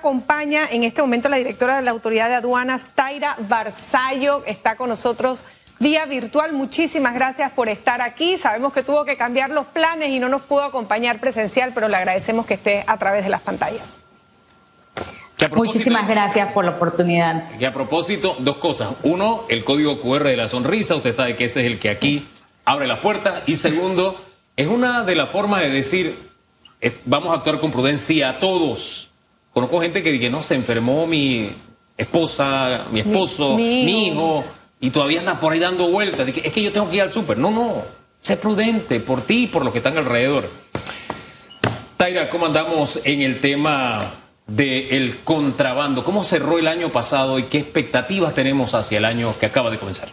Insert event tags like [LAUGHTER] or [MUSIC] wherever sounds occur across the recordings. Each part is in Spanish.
acompaña en este momento la directora de la Autoridad de Aduanas, Taira Barzallo, está con nosotros vía virtual. Muchísimas gracias por estar aquí. Sabemos que tuvo que cambiar los planes y no nos pudo acompañar presencial, pero le agradecemos que esté a través de las pantallas. Muchísimas gracias por la oportunidad. Y a propósito, dos cosas. Uno, el código QR de la sonrisa. Usted sabe que ese es el que aquí abre las puertas. Y segundo, es una de las formas de decir, eh, vamos a actuar con prudencia a todos. Conozco gente que dice, no, se enfermó mi esposa, mi esposo, mi hijo y todavía anda por ahí dando vueltas. es que yo tengo que ir al súper. No, no. Sé prudente por ti y por los que están alrededor. Taira, ¿cómo andamos en el tema del contrabando? ¿Cómo cerró el año pasado y qué expectativas tenemos hacia el año que acaba de comenzar?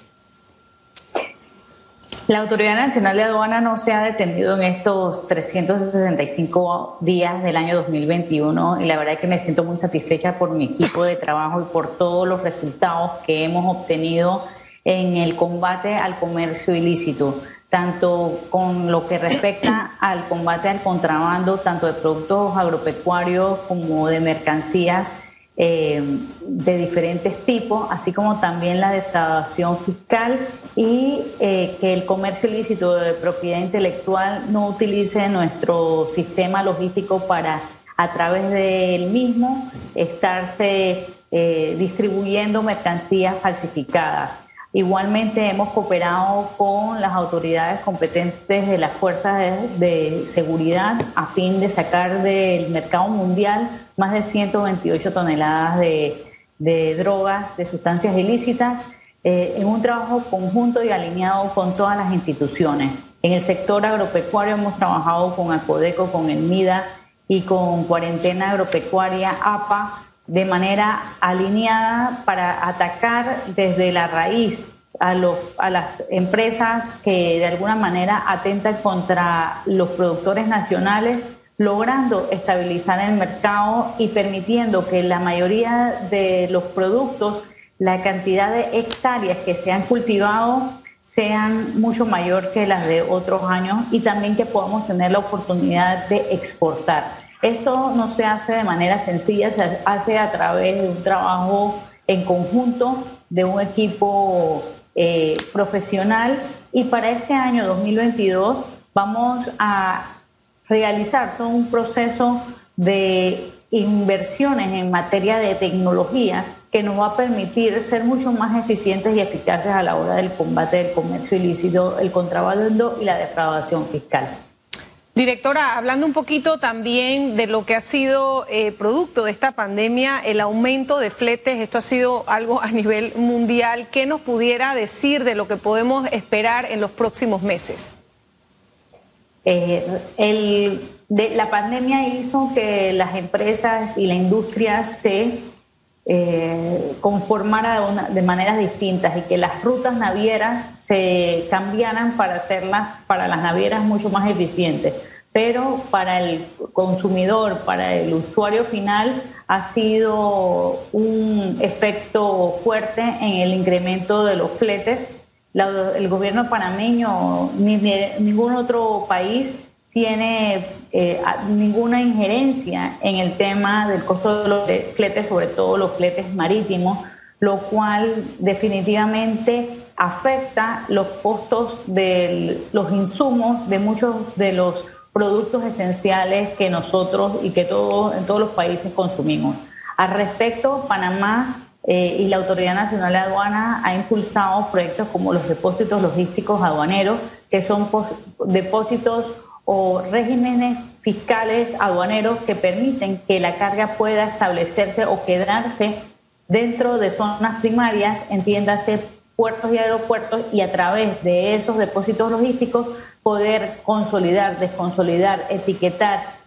La Autoridad Nacional de Aduana no se ha detenido en estos 365 días del año 2021 y la verdad es que me siento muy satisfecha por mi equipo de trabajo y por todos los resultados que hemos obtenido en el combate al comercio ilícito, tanto con lo que respecta al combate al contrabando, tanto de productos agropecuarios como de mercancías eh, de diferentes tipos, así como también la defraudación fiscal y eh, que el comercio ilícito de propiedad intelectual no utilice nuestro sistema logístico para a través del mismo estarse eh, distribuyendo mercancías falsificadas. Igualmente hemos cooperado con las autoridades competentes de las fuerzas de, seguridad a fin de sacar del mercado mundial más de 128 toneladas de, drogas, de sustancias ilícitas, eh, en un trabajo conjunto y alineado con todas las instituciones. En el sector agropecuario hemos trabajado con ACODECO, con el MIDA y con Cuarentena Agropecuaria APA de manera alineada para atacar desde la raíz a, los, a las empresas que de alguna manera atentan contra los productores nacionales, logrando estabilizar el mercado y permitiendo que la mayoría de los productos, la cantidad de hectáreas que se han cultivado, sean mucho mayor que las de otros años y también que podamos tener la oportunidad de exportar. Esto no se hace de manera sencilla, se hace a través de un trabajo en conjunto de un equipo eh, profesional y para este año 2022 vamos a realizar todo un proceso de inversiones en materia de tecnología que nos va a permitir ser mucho más eficientes y eficaces a la hora del combate del comercio ilícito, el contrabando y la defraudación fiscal. Directora, hablando un poquito también de lo que ha sido eh, producto de esta pandemia, el aumento de fletes, esto ha sido algo a nivel mundial. ¿Qué nos pudiera decir de lo que podemos esperar en los próximos meses? Eh, la pandemia hizo que las empresas y la industria se eh, conformara de, maneras distintas y que las rutas navieras se cambiaran para hacerlas para las navieras mucho más eficientes. Pero para el consumidor, para el usuario final, ha sido un efecto fuerte en el incremento de los fletes. el gobierno panameño ni ningún otro país tiene eh, ninguna injerencia en el tema del costo de los fletes, sobre todo los fletes marítimos, lo cual definitivamente afecta los costos de los insumos de muchos de los productos esenciales que nosotros y que todos en todos los países consumimos. Al respecto, Panamá eh, y la Autoridad Nacional de Aduana ha impulsado proyectos como los depósitos logísticos aduaneros, que son depósitos o regímenes fiscales aduaneros que permiten que la carga pueda establecerse o quedarse dentro de zonas primarias, entiéndase puertos y aeropuertos, y a través de esos depósitos logísticos poder consolidar, desconsolidar, etiquetar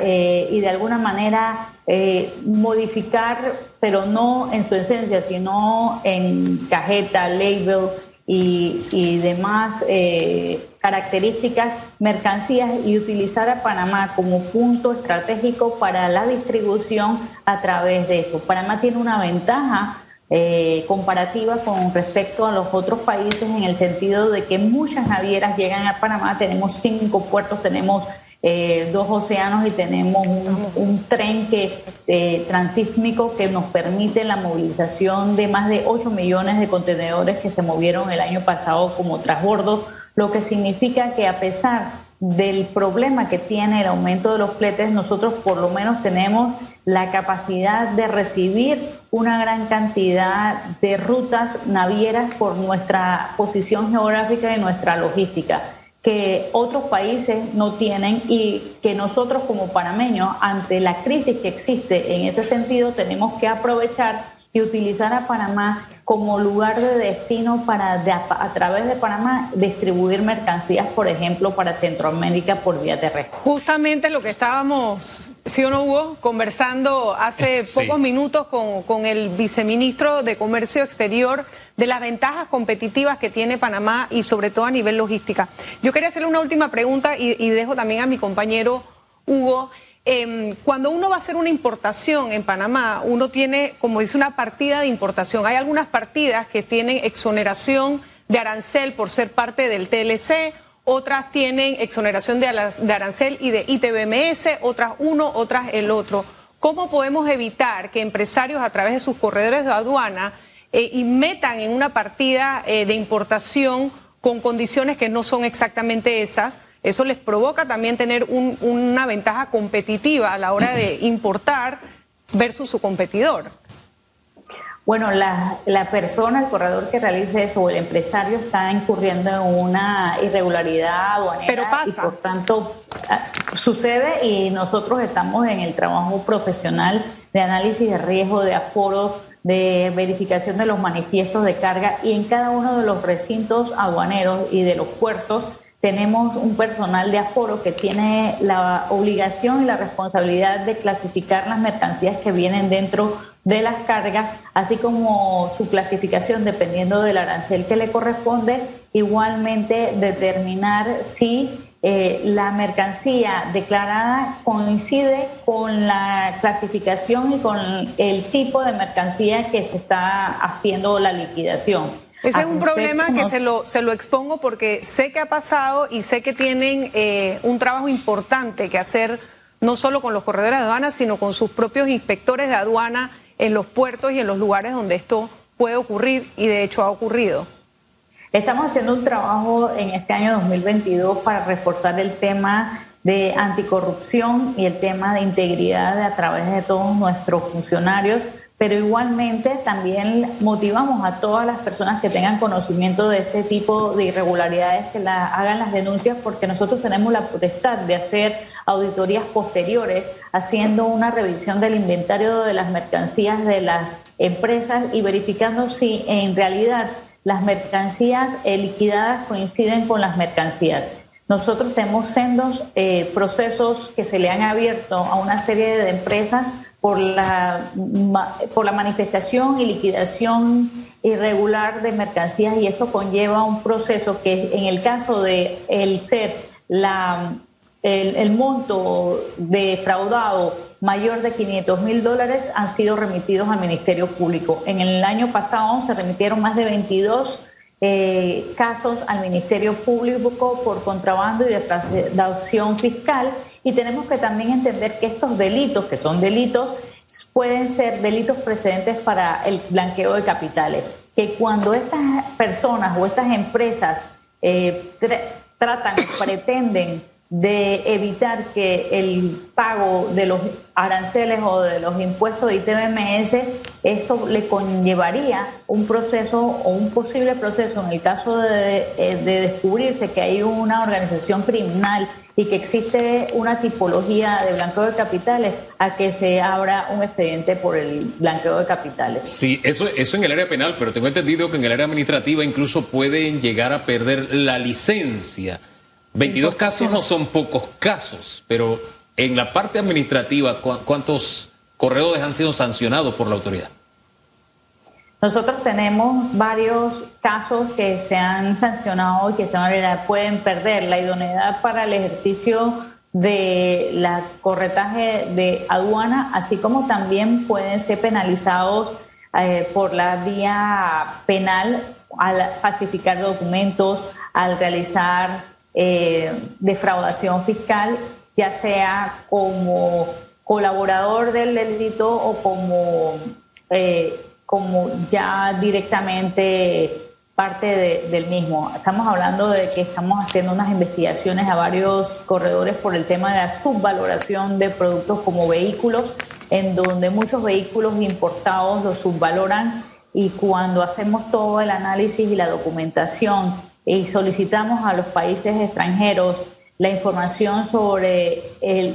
eh, y de alguna manera eh, modificar, pero no en su esencia, sino en cajeta, label, y, demás eh, características, mercancías y utilizar a Panamá como punto estratégico para la distribución a través de eso. Panamá tiene una ventaja eh, comparativa con respecto a los otros países en el sentido de que muchas navieras llegan a Panamá, tenemos cinco puertos, tenemos eh, dos océanos y tenemos un, tren que, eh, transísmico que nos permite la movilización de más de 8 millones de contenedores que se movieron el año pasado como transbordo, lo que significa que a pesar del problema que tiene el aumento de los fletes, nosotros por lo menos tenemos la capacidad de recibir una gran cantidad de rutas navieras por nuestra posición geográfica y nuestra logística que otros países no tienen y que nosotros como panameños, ante la crisis que existe en ese sentido, tenemos que aprovechar y utilizar a Panamá como lugar de destino para a, través de Panamá distribuir mercancías, por ejemplo, para Centroamérica por vía terrestre. Justamente lo que estábamos, sí o no hubo, conversando hace [LAUGHS] pocos minutos con, con, el viceministro de Comercio Exterior de las ventajas competitivas que tiene Panamá y sobre todo a nivel logística. Yo quería hacerle una última pregunta y, y dejo también a mi compañero Hugo. Em, cuando uno va a hacer una importación en Panamá, uno tiene, como dice, una partida de importación. Hay algunas partidas que tienen exoneración de arancel por ser parte del TLC, otras tienen exoneración de, arancel y de ITBMS, otras uno, otras el otro. ¿Cómo podemos evitar que empresarios a través de sus corredores de aduana eh, metan en una partida eh, de importación con condiciones que no son exactamente esas? Eso les provoca también tener una ventaja competitiva a la hora de [CLEARS THROAT] importar versus su competidor. Bueno, la, persona, el corredor que realice eso o el empresario está incurriendo en una irregularidad aduanera. Pero pasa. Y por tanto, ah, sucede y nosotros estamos en el trabajo profesional de análisis de riesgo, de aforo, de verificación de los manifiestos de carga y en cada uno de los recintos aduaneros y de los puertos tenemos un personal de aforo que tiene la obligación y la responsabilidad de clasificar las mercancías que vienen dentro de las cargas, así como su clasificación dependiendo del arancel que le corresponde, igualmente determinar si eh, la mercancía declarada coincide con la clasificación y con el tipo de mercancía que se está haciendo la liquidación. Ese es un problema que se lo, se lo expongo porque sé que ha pasado y sé que tienen eh, un trabajo importante que hacer no solo con los corredores de aduana, sino con sus propios inspectores de aduana en los puertos y en los lugares donde esto puede ocurrir y de hecho ha ocurrido. Estamos haciendo un trabajo en este año 2022 para reforzar el tema de anticorrupción y el tema de integridad a través de todos nuestros funcionarios pero igualmente también motivamos a todas las personas que tengan conocimiento de este tipo de irregularidades que hagan las denuncias porque nosotros tenemos la potestad de hacer auditorías posteriores haciendo una revisión del inventario de las mercancías de las empresas y verificando si en realidad las mercancías liquidadas coinciden con las mercancías. Nosotros tenemos sendos eh, procesos que se le han abierto a una serie de empresas por la, por la manifestación y liquidación irregular de mercancías y esto conlleva un proceso que en el caso de el ser la, el, el monto defraudado mayor de 500 mil dólares han sido remitidos al Ministerio Público. En el año pasado se remitieron más de 22 eh, casos al Ministerio Público por contrabando y defraudación fiscal. Y tenemos que también entender que estos delitos, que son delitos, pueden ser delitos precedentes para el blanqueo de capitales, que cuando estas personas o estas empresas eh, tratan, pretenden de evitar que el pago de los aranceles o de los impuestos de ITBMS, esto le conllevaría un proceso o un posible proceso en el caso de, eh, de, descubrirse que hay una organización criminal y que existe una tipología de blanqueo de capitales a que se abra un expediente por el blanqueo de capitales. Sí, eso, eso en el área penal, pero tengo entendido que en el área administrativa incluso pueden llegar a perder la licencia 22 casos no son pocos casos, pero en la parte administrativa, ¿cuántos corredores han sido sancionados por la autoridad? Nosotros tenemos varios casos que se han sancionado y que se pueden perder la idoneidad para el ejercicio de la corretaje de aduana, así como también pueden ser penalizados eh, por la vía penal al falsificar documentos, al realizar eh, defraudación fiscal ya sea como colaborador del delito o como, eh, como ya directamente parte del mismo. Estamos hablando de que estamos haciendo unas investigaciones a varios corredores por el tema de la subvaloración de productos como vehículos, en donde muchos vehículos importados los subvaloran y cuando hacemos todo el análisis y la documentación y solicitamos a los países extranjeros la información sobre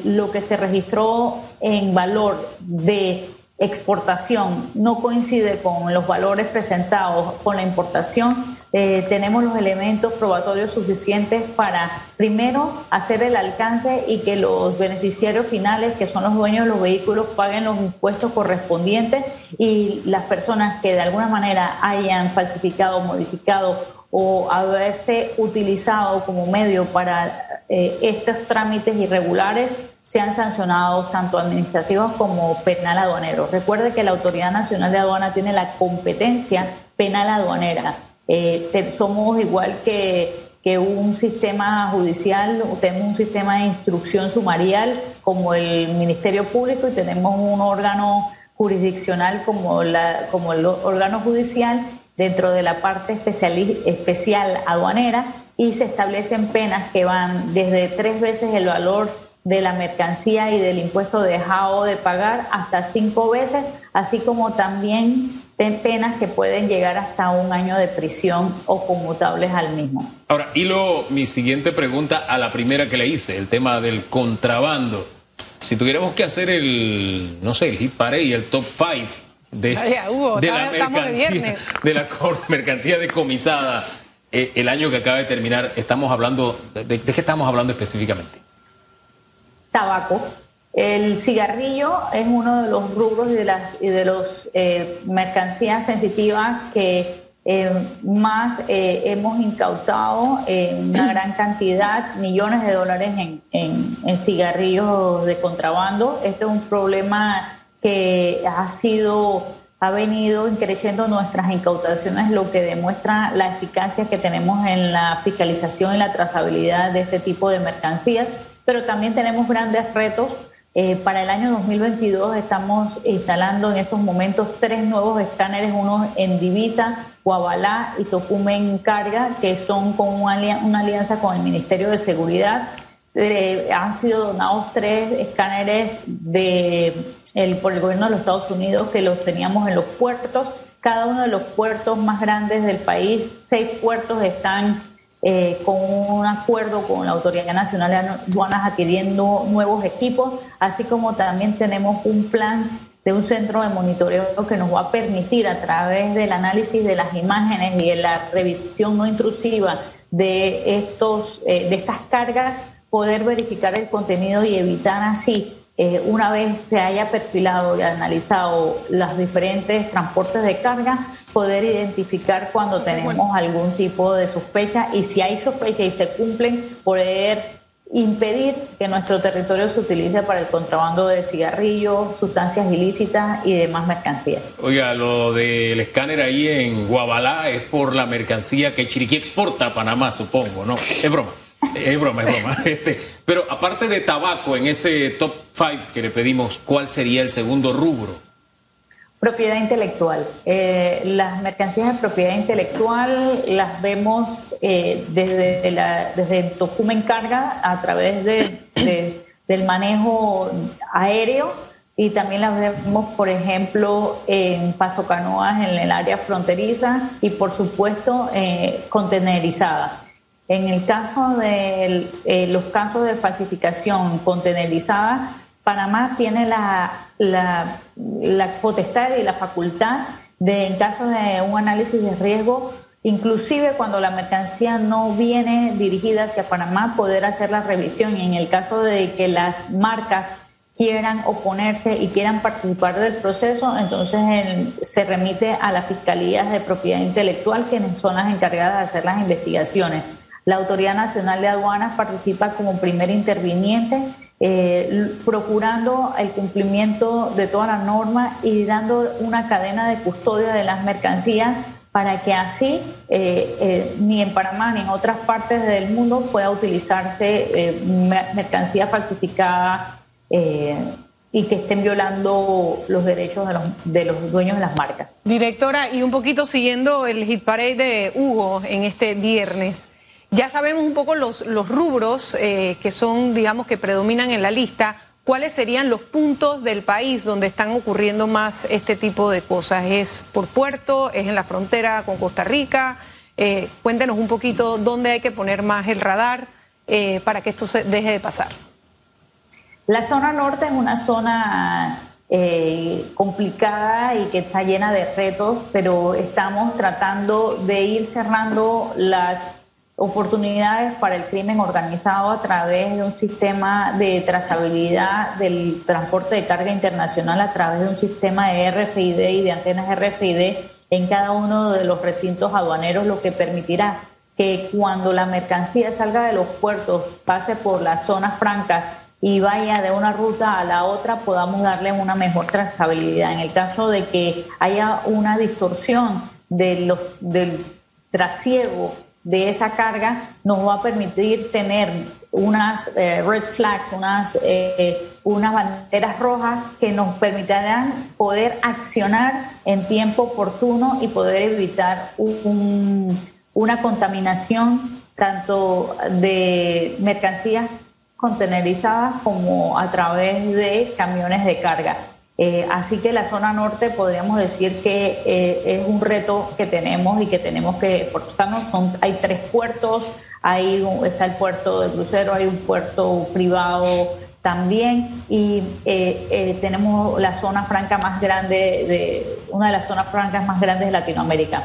lo que se registró en valor de exportación no coincide con los valores presentados con la importación, eh, tenemos los elementos probatorios suficientes para, primero, hacer el alcance y que los beneficiarios finales, que son los dueños de los vehículos, paguen los impuestos correspondientes y las personas que de alguna manera hayan falsificado, modificado o haberse utilizado como medio para eh, estos trámites irregulares sean sancionados tanto administrativos como penal aduanero. Recuerde que la Autoridad Nacional de Aduana tiene la competencia penal aduanera. Eh, somos igual que, que un sistema judicial, tenemos un sistema de instrucción sumarial como el Ministerio Público y tenemos un órgano jurisdiccional como, la, como el órgano judicial dentro de la parte especial, especial aduanera y se establecen penas que van desde tres veces el valor de la mercancía y del impuesto dejado de pagar hasta cinco veces, así como también penas que pueden llegar hasta un año de prisión o conmutables al mismo. Ahora, hilo mi siguiente pregunta a la primera que le hice, el tema del contrabando. Si tuviéramos que hacer el, no sé, el hit parade el top five de, de la mercancía, de, la mercancía decomisada eh, el año que acaba de terminar, estamos hablando, de qué estamos hablando específicamente? tabaco. El cigarrillo es uno de los rubros y de las de los eh, mercancías sensitivas que eh, más eh, hemos incautado en una gran cantidad, millones de dólares en, en, cigarrillos de contrabando. Este es un problema que ha sido ha venido creciendo nuestras incautaciones, lo que demuestra la eficacia que tenemos en la fiscalización y la trazabilidad de este tipo de mercancías pero también tenemos grandes retos. Eh, para el año 2022 estamos instalando en estos momentos tres nuevos escáneres, uno en Divisa, Guabalá y Tocumen Carga, que son con una alianza con el Ministerio de Seguridad. Eh, han sido donados tres escáneres de, el, por el gobierno de los Estados Unidos que los teníamos en los puertos. Cada uno de los puertos más grandes del país, seis puertos están eh, con un acuerdo con la Autoridad Nacional de Aduanas adquiriendo nuevos equipos, así como también tenemos un plan de un centro de monitoreo que nos va a permitir a través del análisis de las imágenes y de la revisión no intrusiva de, estos, eh, de estas cargas poder verificar el contenido y evitar así eh, una vez se haya perfilado y analizado los diferentes transportes de carga, poder identificar cuando tenemos algún tipo de sospecha y si hay sospecha y se cumplen, poder impedir que nuestro territorio se utilice para el contrabando de cigarrillos, sustancias ilícitas y demás mercancías. Oiga, lo del escáner ahí en Guabalá es por la mercancía que Chiriquí exporta a Panamá, supongo, ¿no? Es broma. Es broma, es broma. [LAUGHS] Este, pero aparte de tabaco, en ese top 5 que le pedimos, ¿cuál sería el segundo rubro? Propiedad intelectual. Eh, las mercancías de propiedad intelectual las vemos eh, desde, la, desde Tocumen Carga a través de, del manejo aéreo y también las vemos, por ejemplo, en Paso Canoas, en el área fronteriza y, por supuesto, eh, contenerizadas. En el caso de eh, los casos de falsificación contenerizada, Panamá tiene la, potestad y la facultad de, en caso de un análisis de riesgo, inclusive cuando la mercancía no viene dirigida hacia Panamá, poder hacer la revisión. Y en el caso de que las marcas quieran oponerse y quieran participar del proceso, entonces se remite a las fiscalías de propiedad intelectual, quienes son las encargadas de hacer las investigaciones. La Autoridad Nacional de Aduanas participa como primer interviniente, eh, procurando el cumplimiento de todas las normas y dando una cadena de custodia de las mercancías para que así eh, eh, ni en Panamá ni en otras partes del mundo pueda utilizarse mercancía falsificada y que estén violando los derechos de los, de los, dueños de las marcas. Directora, y un poquito siguiendo el hit parade de Hugo en este viernes, ya sabemos un poco los, rubros que son, digamos, que predominan en la lista. ¿cuáles serían los puntos del país donde están ocurriendo más este tipo de cosas? ¿Es por puerto? ¿Es en la frontera con Costa Rica? Eh, cuéntenos un poquito dónde hay que poner más el radar eh, para que esto se deje de pasar. La zona norte es una zona eh, complicada y que está llena de retos, pero estamos tratando de ir cerrando las oportunidades para el crimen organizado a través de un sistema de trazabilidad del transporte de carga internacional a través de un sistema de RFID y de antenas RFID en cada uno de los recintos aduaneros, lo que permitirá que cuando la mercancía salga de los puertos, pase por las zonas francas y vaya de una ruta a la otra, podamos darle una mejor trazabilidad. En el caso de que haya una distorsión de los, del trasiego de esa carga nos va a permitir tener unas eh, red flags, unas, eh, unas banderas rojas que nos permitirán poder accionar en tiempo oportuno y poder evitar una contaminación tanto de mercancías contenerizadas como a través de camiones de carga. Eh, así que la zona norte podríamos decir que eh, es un reto que tenemos y que tenemos que esforzarnos. Hay tres puertos, ahí está el puerto de crucero, hay un puerto privado también y eh, tenemos la zona franca más grande, de, una de las zonas francas más grandes de Latinoamérica.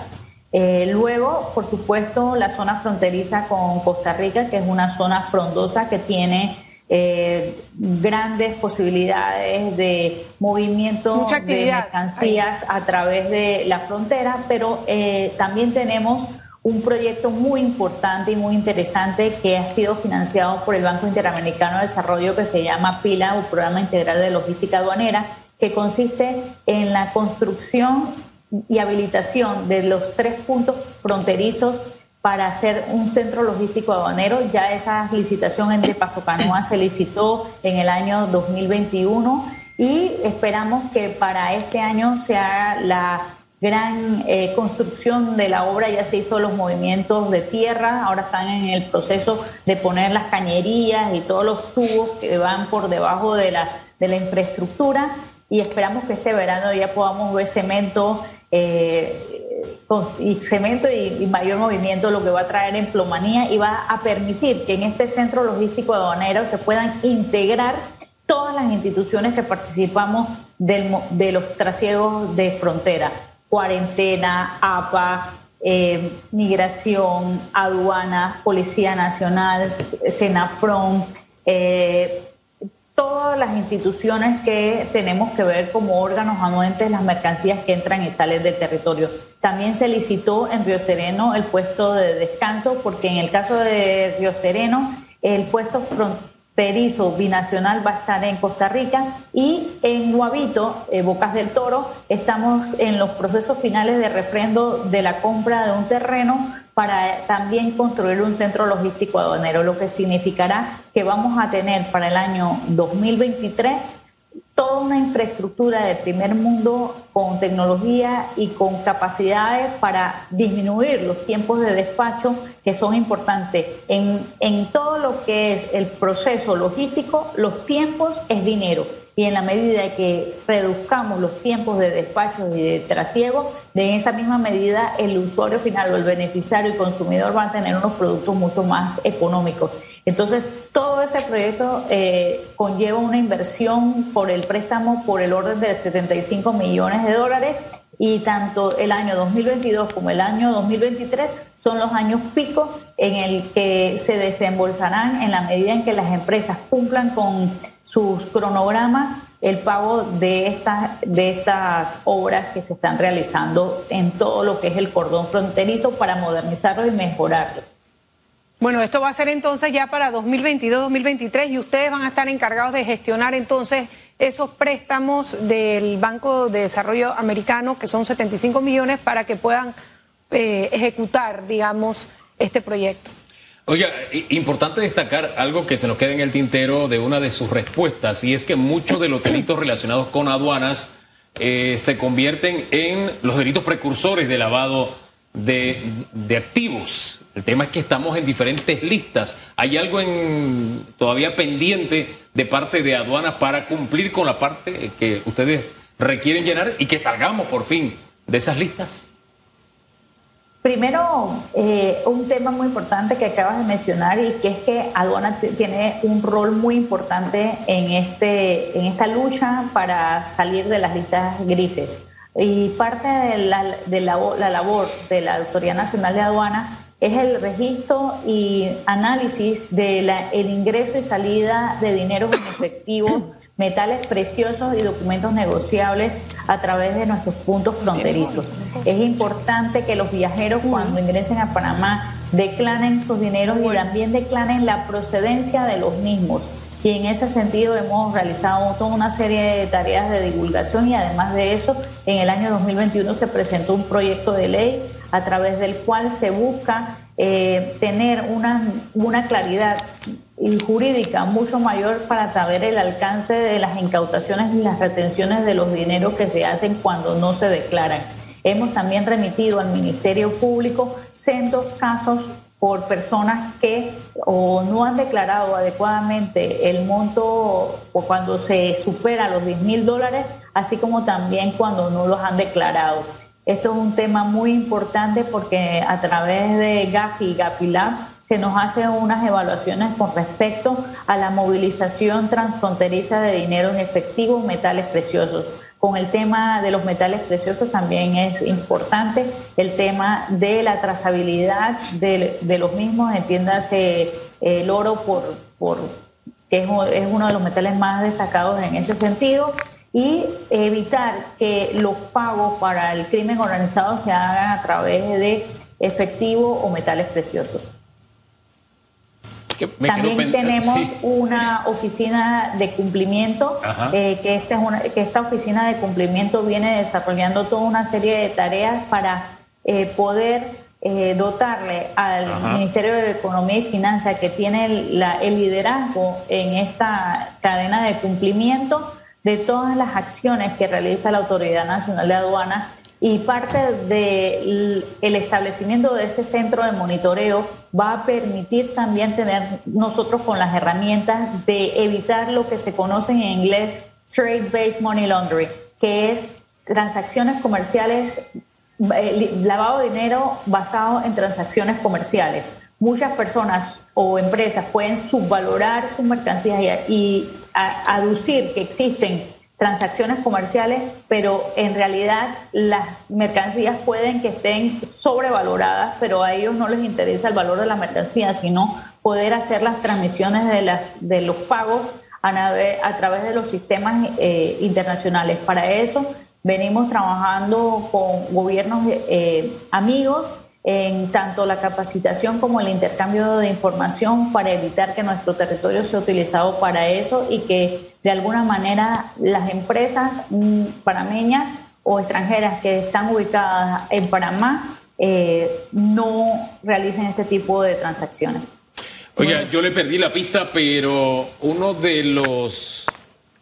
luego, por supuesto, la zona fronteriza con Costa Rica, que es una zona frondosa que tiene eh, grandes posibilidades de movimiento de mercancías a través de la frontera, pero eh, también tenemos un proyecto muy importante y muy interesante que ha sido financiado por el Banco Interamericano de Desarrollo que se llama PILA, un programa integral de logística aduanera, que consiste en la construcción y habilitación de los tres puntos fronterizos para hacer un centro logístico aduanero. Ya esa licitación en de Paso Canoa se licitó en el año 2021 y esperamos que para este año sea la gran eh, construcción de la obra, ya se hizo los movimientos de tierra, ahora están en el proceso de poner las cañerías y todos los tubos que van por debajo de la, de la infraestructura y esperamos que este verano ya podamos ver cemento eh, y cemento y, mayor movimiento, lo que va a traer emplomanía y va a permitir que en este centro logístico aduanero se puedan integrar todas las instituciones que participamos de los trasiegos de frontera, cuarentena, APA, eh, migración, aduana, Policía Nacional, Senafron, eh, todas las instituciones que tenemos que ver como órganos anuentes las mercancías que entran y salen del territorio. También se licitó en Río Sereno el puesto de descanso, porque en el caso de Río Sereno, el puesto fronterizo binacional va a estar en Costa Rica y en Guavito, eh, Bocas del Toro, estamos en los procesos finales de refrendo de la compra de un terreno para también construir un centro logístico aduanero, lo que significará que vamos a tener para el año 2023 toda una infraestructura de primer mundo con tecnología y con capacidades para disminuir los tiempos de despacho que son importantes. En, en todo lo que es el proceso logístico, los tiempos es dinero y en la medida que reduzcamos los tiempos de despacho y de trasiego, de esa misma medida el usuario final o el beneficiario y consumidor van a tener unos productos mucho más económicos. Entonces, todo ese proyecto eh, conlleva una inversión por el préstamo por el orden de 75 millones de dólares y tanto el año 2022 como el año 2023 son los años pico en el que se desembolsarán en la medida en que las empresas cumplan con sus cronogramas el pago de estas, de estas obras que se están realizando en todo lo que es el cordón fronterizo para modernizarlos y mejorarlos. Bueno, esto va a ser entonces ya para 2022-2023 y ustedes van a estar encargados de gestionar entonces esos préstamos del Banco de Desarrollo Americano, que son 75 millones, para que puedan eh, ejecutar, digamos, este proyecto. Oiga, importante destacar algo que se nos queda en el tintero de una de sus respuestas, y es que muchos de los [CLEARS THROAT] delitos relacionados con aduanas eh, se convierten en los delitos precursores de lavado de, de, activos. El tema es que estamos en diferentes listas. ¿Hay algo en, todavía pendiente de parte de aduanas para cumplir con la parte que ustedes requieren llenar y que salgamos por fin de esas listas? Primero, eh, un tema muy importante que acabas de mencionar y que es que aduana tiene un rol muy importante en, este, en esta lucha para salir de las listas grises. Y parte de la, de la, la labor de la Autoridad Nacional de Aduana es el registro y análisis del el ingreso y salida de dinero en efectivo [COUGHS] metales preciosos y documentos negociables a través de nuestros puntos fronterizos. Es importante que los viajeros cuando ingresen a Panamá declaren sus dineros y también declaren la procedencia de los mismos. Y en ese sentido hemos realizado toda una serie de tareas de divulgación y además de eso, en el año 2021 se presentó un proyecto de ley a través del cual se busca eh, tener una, una claridad jurídica mucho mayor para saber el alcance de las incautaciones y las retenciones de los dineros que se hacen cuando no se declaran. Hemos también remitido al Ministerio Público cientos casos por personas que o no han declarado adecuadamente el monto o cuando se supera los 10 mil dólares, así como también cuando no los han declarado. Esto es un tema muy importante porque a través de GAFI y GAFILAB se nos hacen unas evaluaciones con respecto a la movilización transfronteriza de dinero en efectivo, metales preciosos. Con el tema de los metales preciosos también es importante el tema de la trazabilidad de, los mismos, entiéndase el oro por, por que es uno de los metales más destacados en ese sentido y evitar que los pagos para el crimen organizado se hagan a través de efectivo o metales preciosos. También tenemos una oficina de cumplimiento, eh, que, esta es una, que esta oficina de cumplimiento viene desarrollando toda una serie de tareas para eh, poder eh, dotarle al Ministerio de Economía y Finanzas, que tiene el liderazgo en esta cadena de cumplimiento, de todas las acciones que realiza la Autoridad Nacional de Aduanas y parte del establecimiento de ese centro de monitoreo va a permitir también tener nosotros con las herramientas de evitar lo que se conoce en inglés trade-based money laundering, que es transacciones comerciales, eh, lavado de dinero basado en transacciones comerciales. Muchas personas o empresas pueden subvalorar sus mercancías y aducir que existen transacciones comerciales, pero en realidad las mercancías pueden que estén sobrevaloradas, pero a ellos no les interesa el valor de la mercancía, sino poder hacer las transmisiones de, las, de los pagos a, través de los sistemas eh, internacionales. Para eso venimos trabajando con gobiernos eh, amigos en tanto la capacitación como el intercambio de información para evitar que nuestro territorio sea utilizado para eso y que de alguna manera las empresas mm, panameñas o extranjeras que están ubicadas en Panamá eh, no realicen este tipo de transacciones. Oiga, yo le perdí la pista, pero uno de los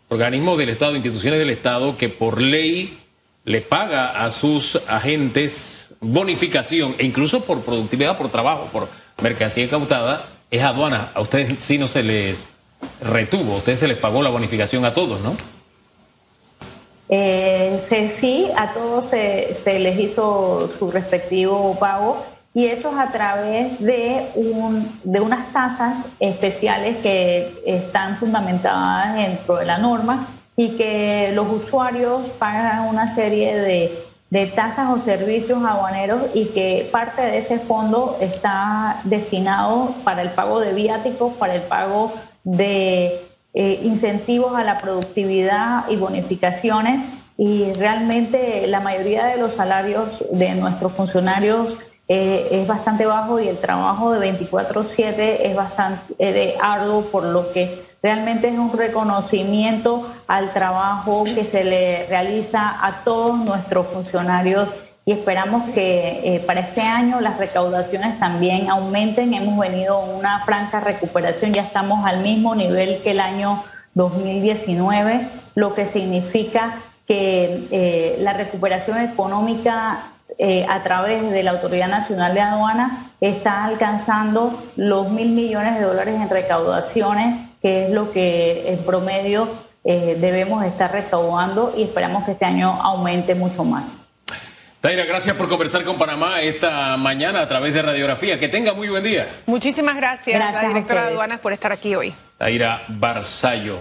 organismos del Estado, instituciones del Estado, que por ley le paga a sus agentes bonificación, e incluso por productividad, por trabajo, por mercancía incautada, es aduana. A ustedes sí no se les retuvo, a ustedes se les pagó la bonificación a todos, ¿no? Eh, sí, a todos se, se, les hizo su respectivo pago y eso es a través de, un, de unas tasas especiales que están fundamentadas dentro de la norma y que los usuarios pagan una serie de de tasas o servicios aduaneros y que parte de ese fondo está destinado para el pago de viáticos, para el pago de eh, incentivos a la productividad y bonificaciones. Y realmente la mayoría de los salarios de nuestros funcionarios eh, es bastante bajo y el trabajo de 24/7 es bastante eh, arduo por lo que Realmente es un reconocimiento al trabajo que se le realiza a todos nuestros funcionarios y esperamos que eh, para este año las recaudaciones también aumenten. Hemos venido en una franca recuperación, ya estamos al mismo nivel que el año 2019, lo que significa que eh, la recuperación económica eh, a través de la Autoridad Nacional de Aduana está alcanzando los mil millones de dólares en recaudaciones, que es lo que en promedio debemos estar recaudando y esperamos que este año aumente mucho más. Taira, gracias por conversar con Panamá esta mañana a través de Radiografía. Que tenga muy buen día. Muchísimas gracias, gracias la directora de aduanas por estar aquí hoy. Taira Barzallo.